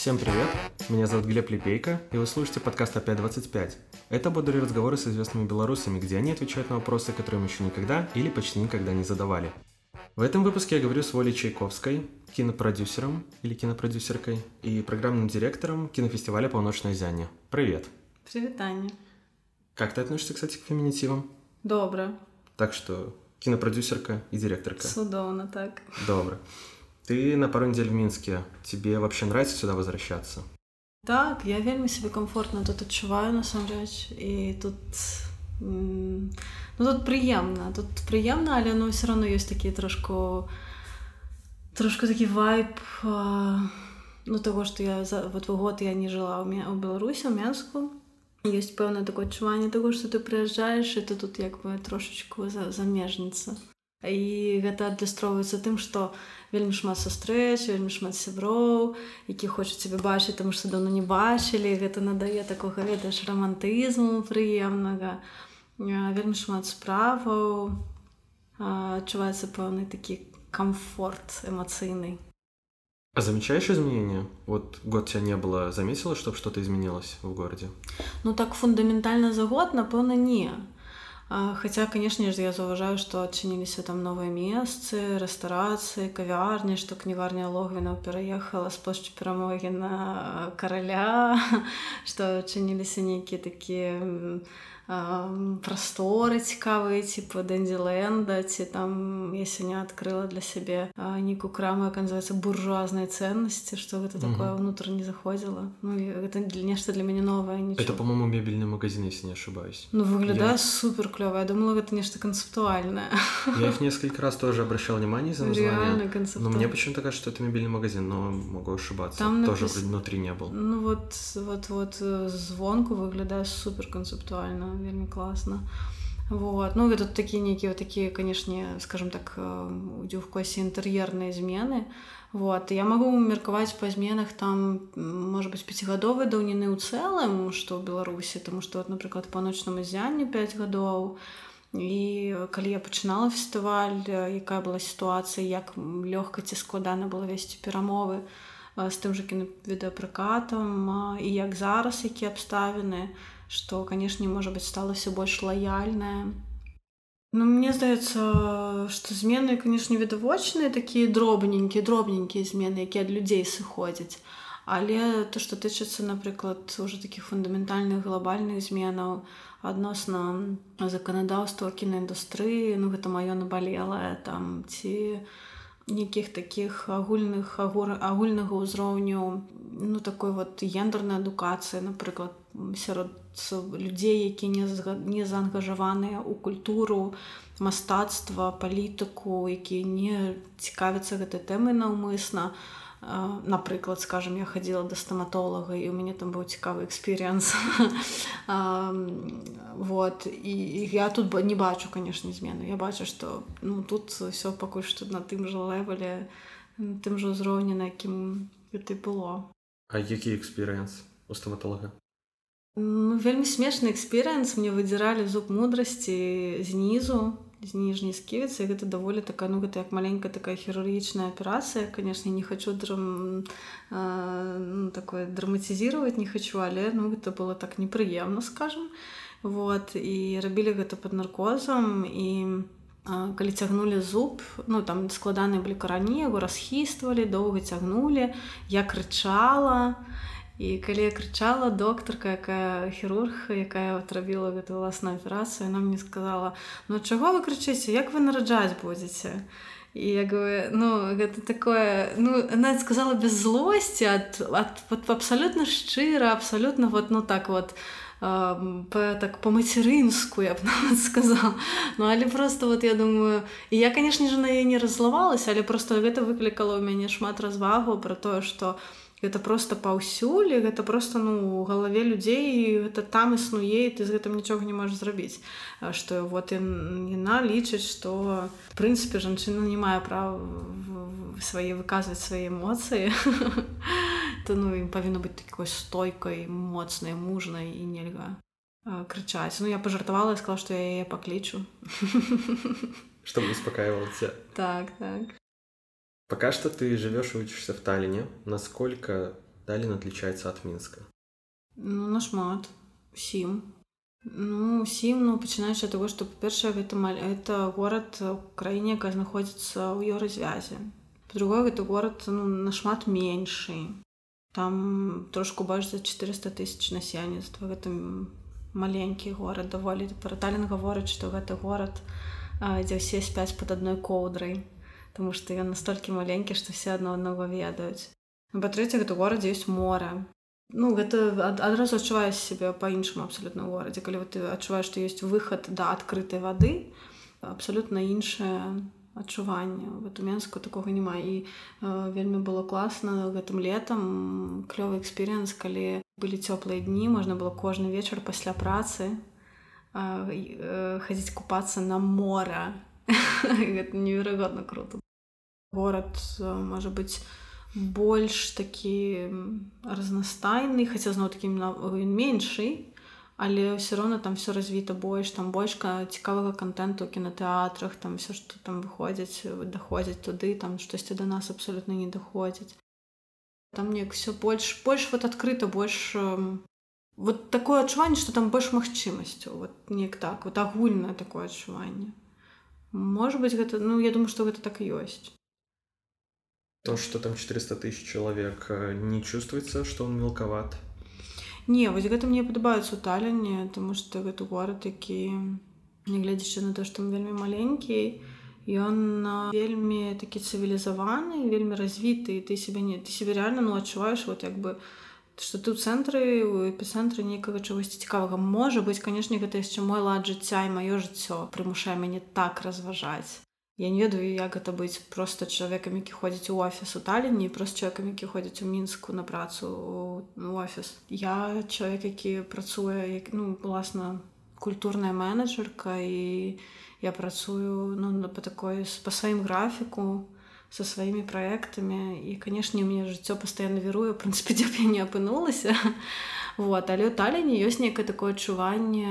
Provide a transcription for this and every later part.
Всем привет! Меня зовут Глеб Лепейко, и вы слушаете подкаст «Опять 25». Это бодрые разговоры с известными белорусами, где они отвечают на вопросы, которые им еще никогда или почти никогда не задавали. В этом выпуске я говорю с Волей Чайковской, кинопродюсером или кинопродюсеркой и программным директором кинофестиваля «Полночное зяние». Привет! Привет, Аня. Как ты относишься, кстати, к феминитивам? Добре. Так что кинопродюсерка и директорка. Судовно так. Добро. Ты на пару недель в Минске. Тебе вообще нравится сюда возвращаться? Так, я вельмі себе комфортно тут адчуваю насамрэч і тут м, ну тут прыемна тут прыемна але ну все равно ёсць такі трошку трошку такі вайб а, ну того что я за вот год я не жила у меня у беларусі у менску ёсць пэўнае такое адчуванне того что ты прыязджаеш і ты тут як бы трошечку за замежніца і гэта адлюстроўваецца тым што вельмі шмат сустрэч вельмі шмат сяброў які хочуць цябе бачыць там што даўно не бачылі гэта надае такога ведаеш рамантызму прыемнага вельмі шмат справаў адчуваецца пэўны такі комфорт эмоцыйный А замечаешь изменения? Вот год тебя не было, заметила, чтобы что-то изменилось в городе? Ну так фундаментальна за год, напэўна, не. Хаця, канешне ж, я заўважаю, што адчыніліся там новыя месцы, рэстарацыі, кавярні, што кнігарня Логвінаў пераехала з плошчы перамогі на караля, што адчыніліся нейкія такія прасторы цікавыя типа дэндзіленда ці там я сёння адкрыла для сябе нейкую краму як называется буржуазнай ценнасці что гэта такое ўнутр не заходзіла ну гэта для нешта для мяне новае нічого. это по-моему мебельны магазин если не ошибаюсь ну выглядае я... супер клёвая думала гэта нешта канцэптуальнае я их несколько раз тоже обращал внимание за название но мне почему-то кажется что это мебельный магазин но могу ошибаться там тоже напис... внутри не был ну вот вот вот э, звонку выглядае супер канцэптуальна Вельмі класна вот. Ну тут такія нейкія такія канешне скажем так у класе інтэр'ерныя змены вот. Я магу меркаваць па зменах там может быть пяцігадовай даўніны ў цэлым што ў беларусі тому что напрыклад паўночнаму зянне 5 гадоў і калі я пачынала фестываль якая была сітуацыя як лёгка ці складана было весці перамовы з тым жа кінавідэапракатам і як зараз якія абставіны то что канешне можа быть стала все больш лаяльная Ну мне здаецца что змены канешне відавочныя такія дробненькія дробненькія змены якія ад людзей сыходзяць але то что тычыцца напрыклад уже таких фундаментальных глобальных зменаў адносна заканадаўства кінаіндустрыі ну гэта маё набалелае там ці нейкіх таких агульных агульнага ўзроўню ну такой вот гендернай адукацыі напрыклад сярод людзей які не заангажаваныя ў культуру мастацтва палітыку які не цікавяцца гэтай тэмай наўмысна. Напрыклад скажем я хадзіла да стаматолага і у мяне там быў цікавы эксперыенс вот і я тут не бачу канешне змены. Я бачу што ну тут все пакуль што на тым жа левеле тым жа ўзроўні на якім гэта было. А які эксперыенс у стаматолага Ну, вельмі смешны эксперыенс мне выдзіралі зуб мудрасці знізу з ніжняй сківіцы гэта даволі такая ну гэта як маленькая такая хірургічная аперацыя. Конечно не хочу драм э, ну, такое драматизировать не хочу але ну гэта было так непрыемна скажем вот і рабілі гэта под наркозам і калі цягнули зуб ну там складаныя былі карані яго расхіствалі доўга цягнули я крычала і і калі я крычала доктарка якая хірург якая отрабіла гэту ўласную аперацыю нам мне сказала ну чаго вы крычыце як вы нараджаць будзеце і я говорю ну гэта такое ну она сказала без злости ад, ад вот абсалютна шчыра абсалютна вот ну так вот по, так по-мацярынску я б сказал ну але просто вот я думаю і я конечно же на яе не раззлавалась але просто гэта выклікала ў мяне шмат развагу про тое что у гэта просто паўсюль гэта просто ну у галаве людзей гэта там існуе ты з гэтым нічога не можаш зрабіць. Что вот яна лічыць что в прынцыпе жанчына не мае права свае выказваць свае эмоцыі то ну ім павінна быць такой стойкай моцнай мужнай і нельга крычаць ну я пажартавала сказала что я яе паклічу чтобы успокаивался так так Пока что ты живешь и учишься в Таллине. Насколько Таллин отличается от Минска? Ну, нашмат. Усім. Ну, усім, ну, пачынаючы ад таго, што па-першае гэта маль... это горад у краіне, якая знаходзіцца ў еўразвязе. Па-другое, гэта горад ну, нашмат меншы. Там трошку больш за 400 тысяч насельніцтва. Гэта маленькі горад даволі. Параталін гаворыць, што гэта горад, дзе ўсе спяць пад адной коўдрай тому что ён настолькі маленькі што все адно аднаго ведаюць па-трэцяе гэта горад ёсць мора ну гэта адразу адчуваеш себе по-іншаму абсолютно горадзе калі ты адчуваеш што ёсць выхад да адкрытай вады абсолютно іншае адчуванне вот у менску такога няма і э, вельмі было класна гэтым летом клёвы эксперыенс калі былі цёплыя дні можна было кожны вечар пасля працы э, э, хадзіць купацца на мора гэта неверагодна круто. Горад можа быць больш такі разнастайны хаця зноў такі меншы але ўсё роўна там все развіта больш там большка цікавага контенту кінотэатрах там все што там выходзяць даходзяць туды там штосьці да нас абсолютно не даходзяць там неяк все больш больш вот адкрыта больш вот такое адчуванне что там больш магчымасцю вот неяк так вот агульнае такое адчуванне может быть гэта ну я думаю что гэта так ёсць То, что там 400 тысяч человек, э, не чувствуется, что он мелковат? Не, вот гэта мне падабаецца ў Таліне, тому што гэта горад, які нягледзячы на то, што он вельмі маленькі, ён вельмі такі цывілізаваны, вельмі развіты, ты себе не ты себе реально ну адчуваеш вот як бы што ты ў цэнтры у эпіцэнтры нейкага чагосьці цікавага можа быць канешне гэта яшчэ мой лад жыцця і маё жыццё прымушае мяне так разважаць Я не ведаю, як гэта быць проста чалавекам, які ходзіць у офіс у таліне, прост чалавекам, які ходзіць у мінску на працу у офіс. Я чалавек, які працуе як, ну, уласна культурная менеджерка і я працую ну, по такой по сваім графіку со сваімі праектамі і канешне мне жыццё пастаянна верую прынцыпе дзе я не апынулася вот. Але ў таліне ёсць некае такое адчуванне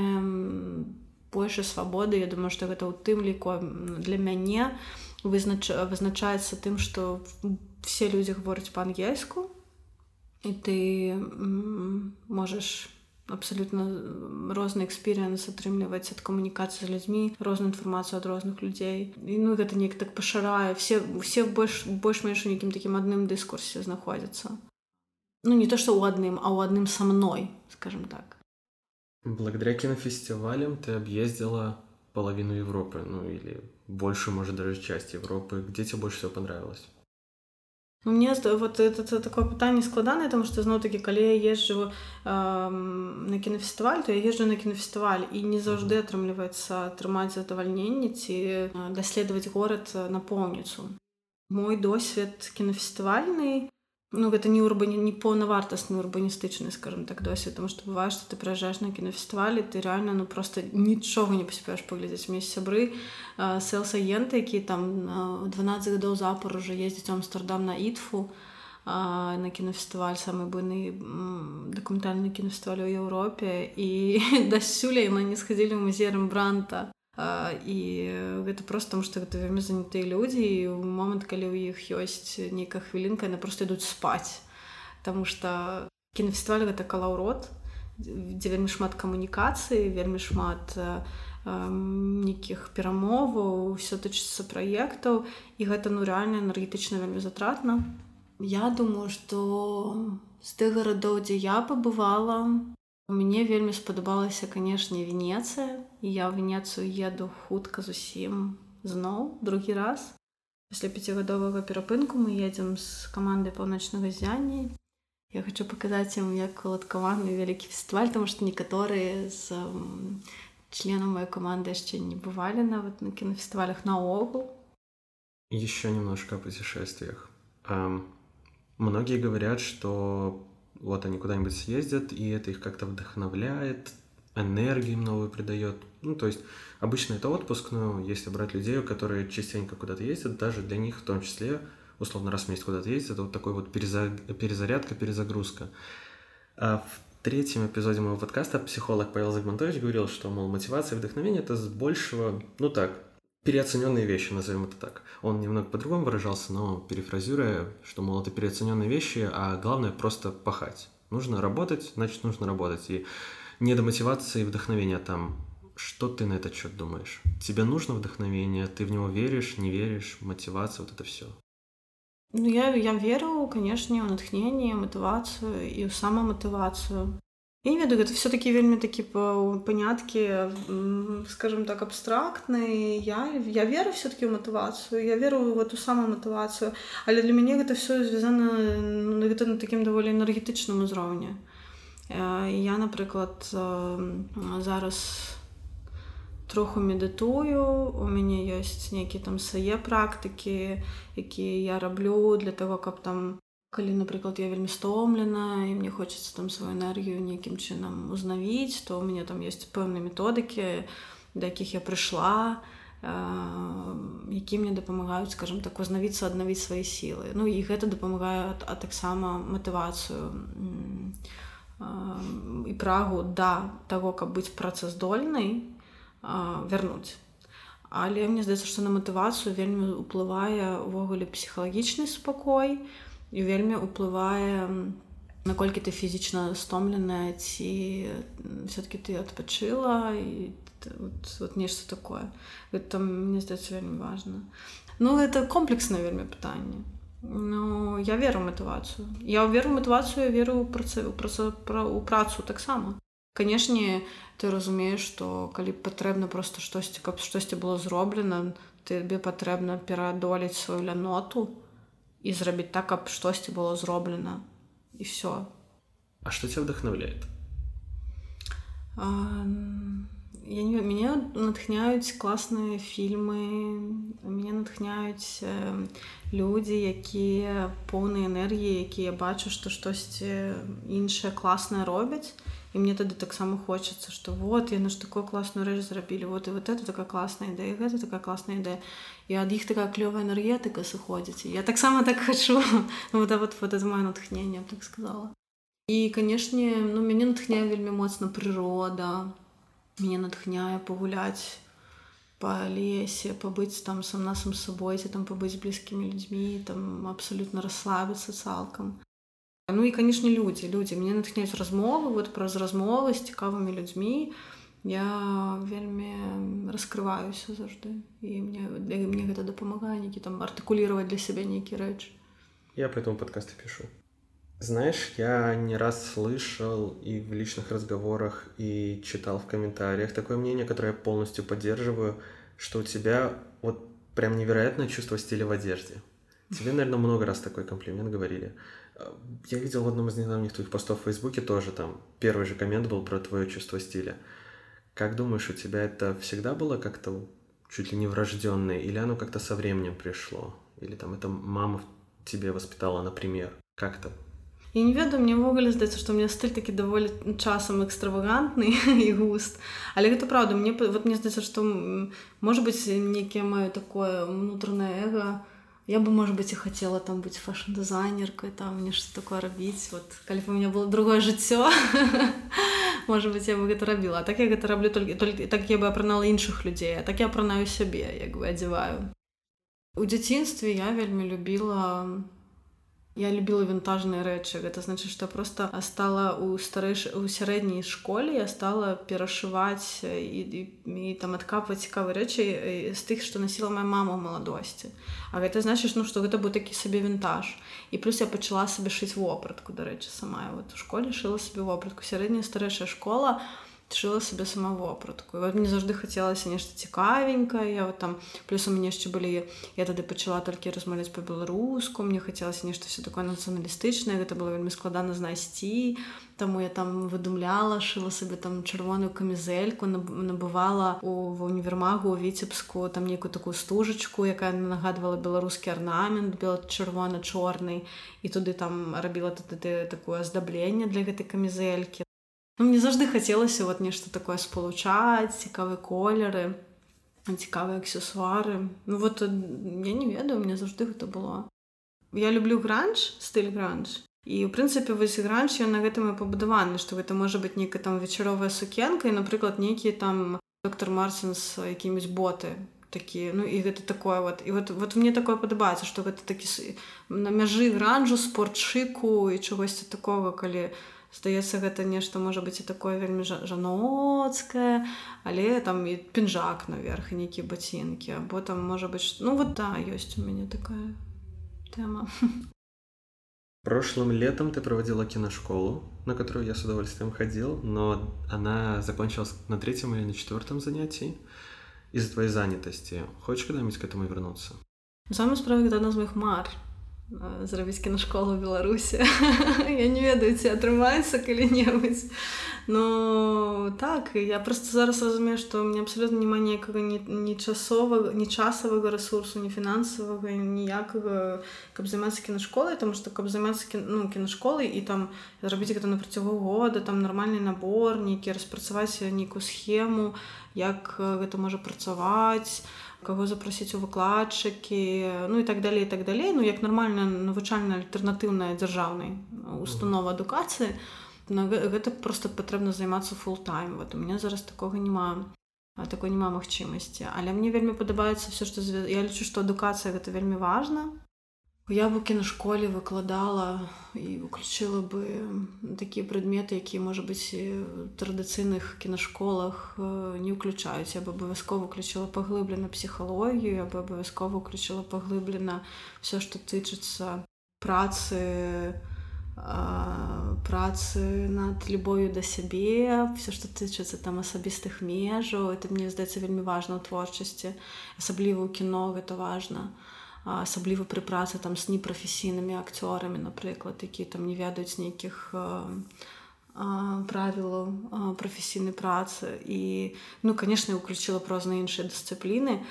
больше свабоды я думаю что гэта ў тым ліку для мяне вызнач вызначаецца тым что все людзі гавораць по-ангельску і ты можаш абсолютно розны эксперыенс атрымліваць ад камунікацыі з людзьмі розную інфармацыю ад розных людзей і ну гэта неяк так пашырае все все больш больш-менш у нейкім такім адным дыскурсе знаходзяцца ну не то что ў адным а ў адным са мной скажем так Благодаря кинофестивалям ты объездила половину Европы, ну или больше, может, даже часть Европы. Где тебе больше всего понравилось? Ну, мне вот это, это такое пытанне складанае тому што зноў такі калі я езджу э, на кінафестываль то я езжу на кінафестываль і не заўжды атрымліваецца атрымаць задавальненне ці даследаваць горад напоўніцу мой досвед кінафестывальны ну гэта не урбані не поўнавартасны урбаністычны скажем так досвед тому что бывае что ты прыязджаешь на кінафестывалі ты реально ну просто нічога не паспееш паглядзець мне сябры селсаенты які там 12 гадоў запар уже ездзіць амстердам на ітфу на кінафестываль самы буйны дакументальны кінафестываль у Еўропе і дасюля яны не схадзілі ў музеем бранта і гэта просто тому что гэта вельмі занятыя людзі і ў момант калі ў іх ёсць нейкая хвілінка яны просто ідуць спаць Таму что кінафестываль гэта калаўрот дзе вельмі шмат камунікацыі вельмі шмат нейкіх перамоваў все тычыцца праектаў і гэта ну рэальна энергетычна вельмі затратна Я думаю что з тых гарадоў дзе я пабывала Мне вельмі спадабалася, канешне, Венецыя. І я ў Венецыю еду хутка зусім зноў другі раз. Пасля пяцігадовага перапынку мы едзем з камандай паўночнага зяння. Я хочу паказаць ім як уладкаваны вялікі фестываль, таму што некаторыя з членаў моей каманды яшчэ не бывалі нават на кінафестывалях наогул. Еще немножко о путешествиях. Многие говорят, что вот они куда-нибудь съездят, и это их как-то вдохновляет, энергии им новую придает. Ну, то есть обычно это отпуск, но если брать людей, которые частенько куда-то ездят, даже для них в том числе, условно, раз в месяц куда-то ездят, это вот такой вот переза... перезарядка, перезагрузка. А в третьем эпизоде моего подкаста психолог Павел Загмантович говорил, что, мол, мотивация и вдохновение – это с большего, ну так, переоцененные вещи, назовем это так. Он немного по-другому выражался, но перефразируя, что, мол, это переоцененные вещи, а главное просто пахать. Нужно работать, значит, нужно работать. И не до мотивации и вдохновения там. Что ты на этот счет думаешь? Тебе нужно вдохновение? Ты в него веришь, не веришь? Мотивация, вот это все. Ну, я, я веру, конечно, в натхнение, мотивацию и в самомотивацию. Я не ведаю, гэта все такі вельмі такі паняткі скажем так абстрактныя я я веру все-таки ў матывацыю я веру в эту самую матывацыю але для мяне гэта все звязана ну, гэта на такім даволі энергетычным узроўні я напрыклад зараз троху медытую у мяне ёсць нейкі там свае практыкі якія я раблю для того каб там калі напрыклад я вельмі стомлена і мне хочется там сваю энергію нейкім чынам узнавіць то у мяне там есть пэўныя методыкі да якіх я прыйшла які мне дапамагаюць скажем так узнавіцца аднавіць свае сілы ну і гэта дапамагае а таксама матывацыю і прагу да таго каб быць працаздольнай вярнуць але мне здаецца што на матывацыю вельмі ўплывае увогуле псіхалагічны спакой і і вельмі ўплывае наколькі ты фізічна стомленая ці все-таки ты адпачыла і вот, вот нешта такое. Это мне здаецца вельмі важно ну это комплексна вельмі пытанне. Ну я веру матывацыю. Я веру матывацыю веру працу пра у працу таксама. Канешне ты разумееш што калі патрэбна просто штосьці каб штосьці было зроблена тебе патрэбна пераадолець сваю ляноту. то і зрабіць так каб штосьці было зроблена і все а что тебя вдохновляет? А, я не мяне натхняюць класныя фільмы мяне натхняюць э, людзі якія поўныя энергіі якія бачу што штосьці іншае класнае робяць і мне тады таксама хочацца што вот яны ж такую класную рэч зрабілі вот і вот это такая класная ідэя гэта такая класная ідэя і ад іх такая клёвая энергетыка сыходзіць я таксама так ну, да, вот вот это мое натхнение так сказала. І канешне ну мяне натхняе вельмі моцна прырода мяне натхняе пагуляць по лесе пабыць там сам насам сабой ці там пабыць блізкімі людзьмі там абсалютна расслабіцца цалкам Ну і канешне людзі людзі мне натхняюць размовы вот праз размовы з цікавымі людзьмі я вельмі раскрываюся заўжды. І мне мне гэта дапамагае нейкі там артыкулировать для сябе нейкі рэч. Я по этому подкасты пишу знаешь я не раз слышал и в личных разговорах и читал в комментариях такое мнение которое я полностью поддерживаю что у тебя вот прям невероятное чувство стиля в одежде. Тебе наверное много раз такой комплимент говорили я видел в одном из недавних твоих постов в Фейсбуке тоже там первый же коммент был про твое чувство стиля. Как думаешь, у тебя это всегда было как-то чуть ли не врожденное, или оно как-то со временем пришло? Или там это мама тебе воспитала, например? Как то Я не ведаю мне ўвогуле здаецца што мне стыль такі даволі часам экстравагантны і густ але гэта праўда мне вот мне здаецца што можа быць нейкія маю такое унутранае эго я бы может быть и хотела там быть фэшн-дызайнеркой там мне что такое рабіць вот калі у меня было другое жыццё может быть я бы гэта рабіла так я гэта раблю только только так я бы апранала іншых людзей а так я апранаю сябе як бы адзяваю у дзяцінстве я вельмі любила я любила вінтажныя рэчы гэта значит что просто стала у старэйш у сярэдняй школе я стала перашываць і, і, і там адкапваць цікавы рэчы з тых што насіла моя мама маладосці А гэта значыць ну што гэта быў такі сабе вінтаж і плюс я пачала сабе шыць вопратку дарэчы сама. Вот у школе шыла сабе вопратку сярэдняя старэйшая школа а шыла себе сама вопратку вот мне заўжды хацелася нешта цікавенькае вот там плюс у мяне яшчэ былі я тады пачала толькі размаўляць по-беларуску мне хацелася нешта все такое нацыяналістычнае гэта было вельмі складана знайсці таму я там выдумляла шыла сабе там чырвоную камізельку набывала у універмагу віцебску там нейкую такую стужачку якая нагадвала беларускі арнамент бел чырвона-чорны і туды там рабіла тады такое аздабленне для гэтай камізелькі мне заўжды хацелася вот нешта такое спалучаць цікавыя колеры цікавыя аксесуары Ну вот я не ведаю мне заўжды гэта было я люблю гранж стыль гранж. І у прынцыпе вось гранж ён на гэтым і пабудаваны што гэта можа быць нейкая там вечаровая сукенка і напрыклад нейкі там доктор марсін з якімись боты такі. Ну і гэта такое вот і вот вот мне такое падабаецца што гэта такі на мяжы гранжу спортшыку і чагосьці такого калі здаецца гэта нешта можа быць і такое вельмі жаноцкае але там і пінжак наверх і нейкія бацінкі або там можа быць ну вот да ёсць у мяне такая тэма Прошлым летом ты проводила киношколу, на которую я с удовольствием ходил, но она закончилась на третьем или на четвертом занятии из-за твоей занятости. Хочешь когда-нибудь к этому вернуться? Самая справа, когда одна з моих мар зрабіць кіношколу ў беларусі я не ведаю ці атрымаецца калі-небудзь но так я просто зараз разумею што мне абсолютно няма ніякага ні часовага ні часавага ресурсу ні фінансавага ніякага каб займацца кіношколай тому что каб займацца ну кіношколай і там зрабіць гэта на працягу года там нармальны набор нейкі распрацаваць нейкую схему як гэта можа працаваць каго запрасіць у выкладчыкі ну і так далей так далей. Ну як нармальная навучальная альтэрнатыўная дзяржаўнай установа адукацыі гэта просто патрэбна займацца фултайм вот у меня зараз такога няма такой няма магчымасці. Але мне вельмі падабаецца все што я лічу што адукацыя гэта вельмі важна я бы кіношколе выкладала і выключила бы такія прадметы якія можа быць традыцыйных кінашколах не ўключаюць я бы абавязкова включила паглыблена псіхалогію я бы абавязкова включила паглыблена все што тычыцца працы працы над любою да сябе все што тычыцца там асабістых межаў это мне здаецца вельмі важна ў творчасці асабліва ў кіно гэта важна асабліва пры працы там з непрафесійнымі акцёрамі напрыклад які там не ведаюць нейкіх правілаў прафесійнай працы. І ну конечно уключила прозна іншыя дысцыпліны.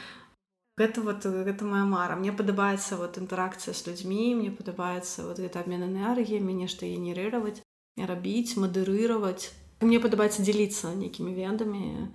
Гэта вот гэта моя мара. Мне падабаецца вот інтэракцыя з людзьмі мне падабаецца вот гэта обмен энергіямі нешта генерировать рабіць мадэрыраваць. Мне падабаецца дзеліцца нейкімі ведамі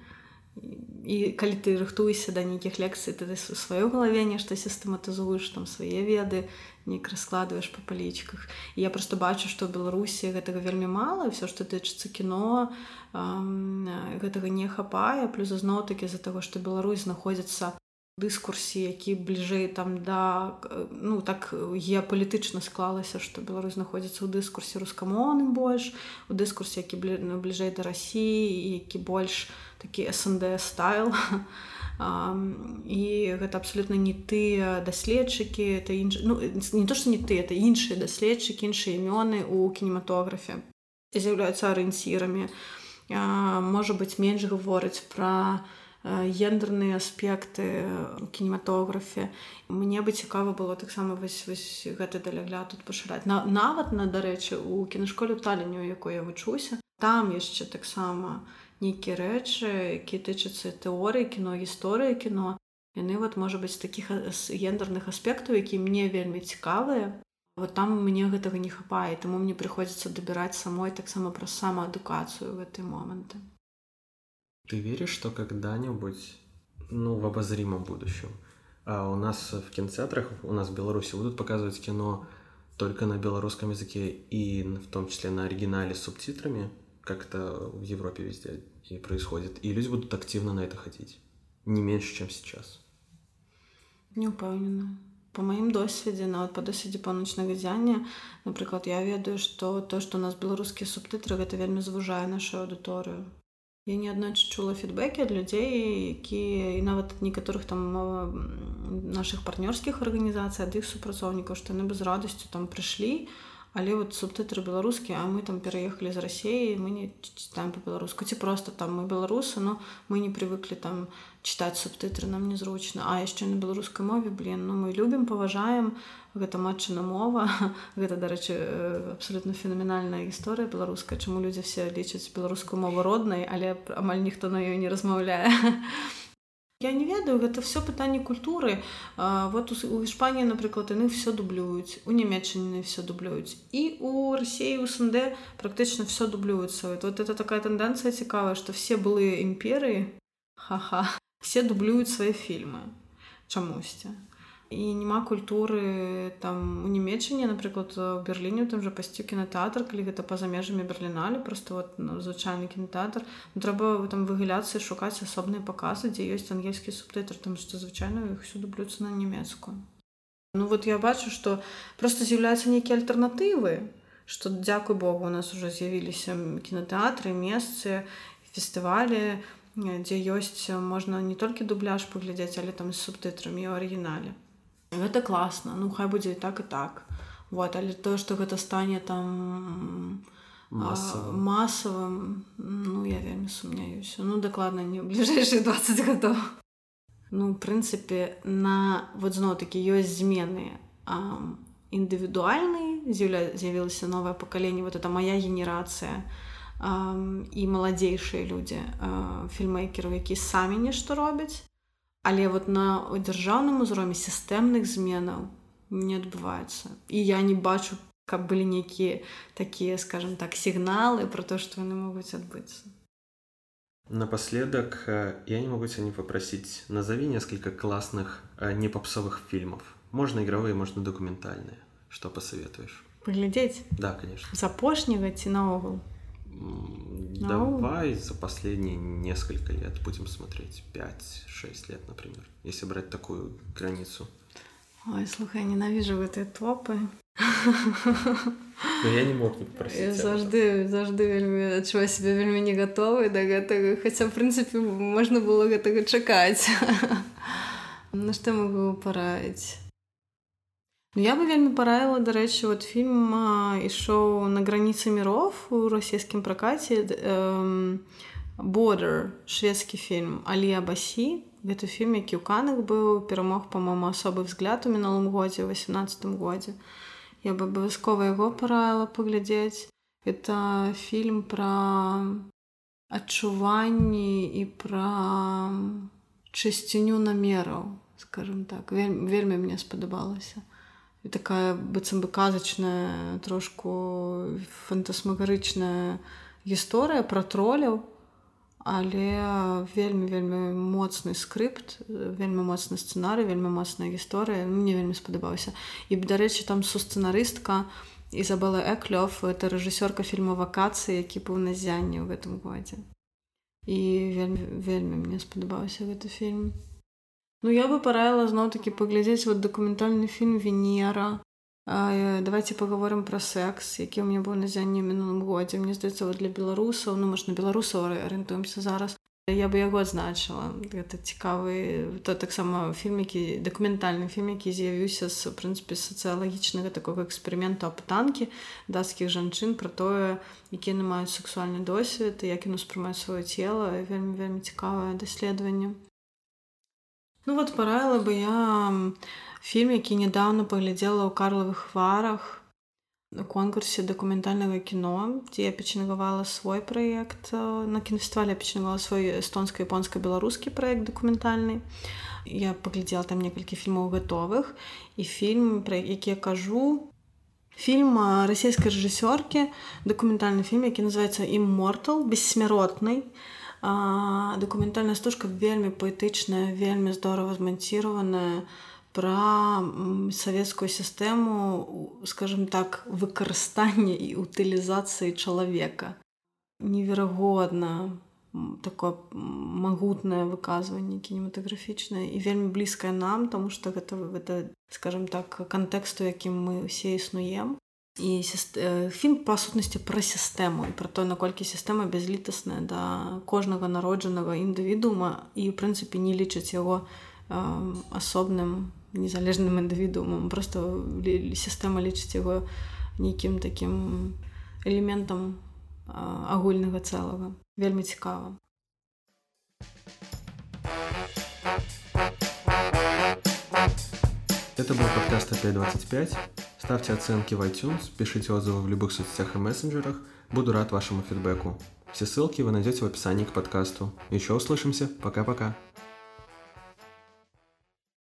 і калі ты рыхтуешся да нейкіх лекцый ты у сваёй галаве нешта сістэматызуеш там свае веды нейк раскладваеш па палічках я просто бачу што беларусі гэтага вельмі мала все што тычыцца кіно гэтага не хапае. Плюс зноў такі з-за таго што Беларусь знаходзіцца дыскурсе які бліжэй там да ну так геапалітычна склалася што Беларусь знаходзіцца ў дыскурсе рускамоўным больш у дыскурсе які ну, бліжэй да рассіі які больш такі снд стайл. І гэта абсолютно не тыя даследчыкі это інш... ну, не то што не ты это іншыя даследчыкі іншыя імёны у кінематографе. З'яўляюцца арыенцірамі. Можа быць менш гаворыць пра про гендерныя аспекты кінематографе мне бы цікава было таксама вось вось гэты далягляд тут пашыраць. На нават на дарэчы у кінашколе таленню якой я вучуся там яшчэ таксама нейкія рэчы які тычацца тэорыі кіно гісторыі кіно. Яны вот можа быць такіх гендерных аспектаў які мне вельмі цікавыя вот там мне гэтага не хапае. Таму мне прыходзіцца дабіраць самой таксама пра самаадукацыю гэты моманты Ты веришь, что когда-нибудь, ну, в обозримом будущем, а у нас в кинотеатрах, у нас в Беларуси будут показывать кино только на белорусском языке и в том числе на оригинале с субтитрами, как это в Европе везде и происходит, и люди будут активно на это ходить, не меньше, чем сейчас. Не упэўнена. По маім досведзе нават па досведзе паўночнага дзяння напрыклад я ведаю што то што у нас беларускія субтытры гэта вельмі звужае нашу аўдыторыю Я неаднойчы чула фідбэкі ад людзей, якія і нават ад некаторых там нашых партнёрскіх арганізацый, ад іх супрацоўнікаў, што яны бы з радасцю там прыйшлі, але вот субтытры беларускія а мы там пераехалі з рассеі мы не читаем по-беларуску ці просто там мы беларусы но мы не привыклі там читаць субтытры нам незручна а яшчэ на беларускай мове блин ну мы любім паважаем гэта матчына мова гэта дарэчы абсолютно фенаменальная гісторыя беларуская чаму людзі все лічаць беларускую мову роднай але амаль ніхто на ёй не размаўляе а Я не ведаю гэта все пытанне культуры. А, вот у, у іспаніі напрыклад яны все дублююць у нямецчыны все дублююць і у рассіі у снд практычна все дублюецца вот это такая тэндэнцыя цікавая что все былыя імперыі ха-ха все дублююць свае фільмы чамусьці і няма культуры там у нямецчыне напрыклад у берерліне там жа пасцю кінотэатр калі гэта па-за межамі берерліналі просто вот ну, звычайны кінотэатр трэба там выгуляцца шукаць асобныя паказы дзе ёсць ангельскі субтытр там што звычайна іх всюду блюцца на нямецкую Ну вот я бачу што просто з'яўляюцца нейкія альтэрнатывы што дзякуй Богу у нас уже з'явіліся кінотэатры месцы фестывалі дзе ёсць можна не толькі дубляж паглядзець але там з субтытрамі ў арыгінале гэта класна ну хай будзе так і так. Вот але то что гэта стане там Масавым. масавым ну я вельмі сумняюся ну дакладна не ў бліжэйшых 20 гадоў ну прынцыпе на вот зноў такі ёсць змены індывідуальны з'яўля з'явілася новае пакаленне вот это моя генерацыя і маладзейшыя людзі фільмейкераў які самі нешта робяць але вот на дзяржаўным узроме сістэмных зменаў не адбываецца і я не бачу каб былі нейкія такія скажем так сігналы про то что яны могуць адбыцца напоследок э, я не могу тебя не попросить назови несколько классных э, непопсовых фильмов можно игровые можно документальные что посоветуешь паглядзець да конечно з апошняга ці наогул Давай за последние несколько лет будем смотреть 5-6 лет, например, если брать такую границу. Ой, слухай, ненавижу гэтыя топы. Но я не мог не попросить. Я заўжды заўжды вельмі адчуваю себе вельмі не гатовы да гэтага хаця в прынцыпе можна было гэтага чакаць. На што могу параіць? Ну, я бы вельмі параіла дарэчы вот фільм ішоў на граніцы міров у расійскім пракаце бордер шведскі фільм Алія басі гэты фільм які ў канах быў перамог па-моему асобы взгляд у мінулым годзе 18 годзе. Я бы абавязкова яго параіла паглядзець. Это фільм пра адчуванні і пра чысціню намераў скажем так. Вельмі, вельмі мне спадабалася і такая быццам бы казачная трошку фантасмагарычная гісторыя пра троляў але вельмі вельмі моцны скрыпт вельмі моцны сцэнары вельмі моцная гісторыя. Мне вельмі спадабаўся. І дарэчы там сусцэнарыстка Ізабела эклёв это рэжысёрка фільма вакацыі які быў на зянні ў гэтым годзе. І вельмі вельмі мне спадабаўся гэты фільм Ну я бы параіла зноў-такі паглядзець вот дакументальны фільм Венера. А, давайте паговорым пра секс, які ў мне быў на зянні мінулым годзе. Мне здаецца вот для беларусаў, ну можна беларусаў арыентуемся зараз. Я бы яго адзначыла. Гэта цікавы то таксама фільм, які дакументальны фільм, які з'явіўся з прынцыпе сацыялагічнага такога эксперыменту аб танкі дацкіх жанчын пра тое, якія яны маюць сексуальны досвед і як яны успрымаюць сваё цела, вельмі вельмі цікавае даследаванне. Ну вот параіла бы я фільм, які нядаўна паглядзела ў карлавых хварах на конкурсе дакументальнага кіно, дзе я печанагавала свой праект на кінафестывале печанагала свой эстонска-японска-беларускі праект дакументальны. Я паглядзела там некалькі фільмаў гатовых і фільм, пра які я кажу, фільм расійскай рэжысёркі, дакументальны фільм, які называецца іммортал бессмяротнай дакументальная стужка вельмі паэтычная вельмі здорово зманціраваная пра савецкую сістэму скажем так выкарыстання і утылізацыі чалавека неверагодна такое магутнае выказванне кінематаграфічнае і вельмі блізкае нам тому что гэта гэта скажем так кантэксту якім мы ўсе існуем і фільм па сутнасці пра сістэму і пра то наколькі сістэма бязлітасная да кожнага народжанага індывідуума і у прынцыпе не лічаць яго э, асобным незалежным індывідуумам просто сістэма лічыць яго нейкім такім элементам э, агульнага цэлага вельмі цікава Это был подкаст «Опять-25». Ставьте оценки в iTunes, пишите отзывы в любых соцсетях и мессенджерах. Буду рад вашему фидбэку. Все ссылки вы найдете в описании к подкасту. Еще услышимся. Пока-пока.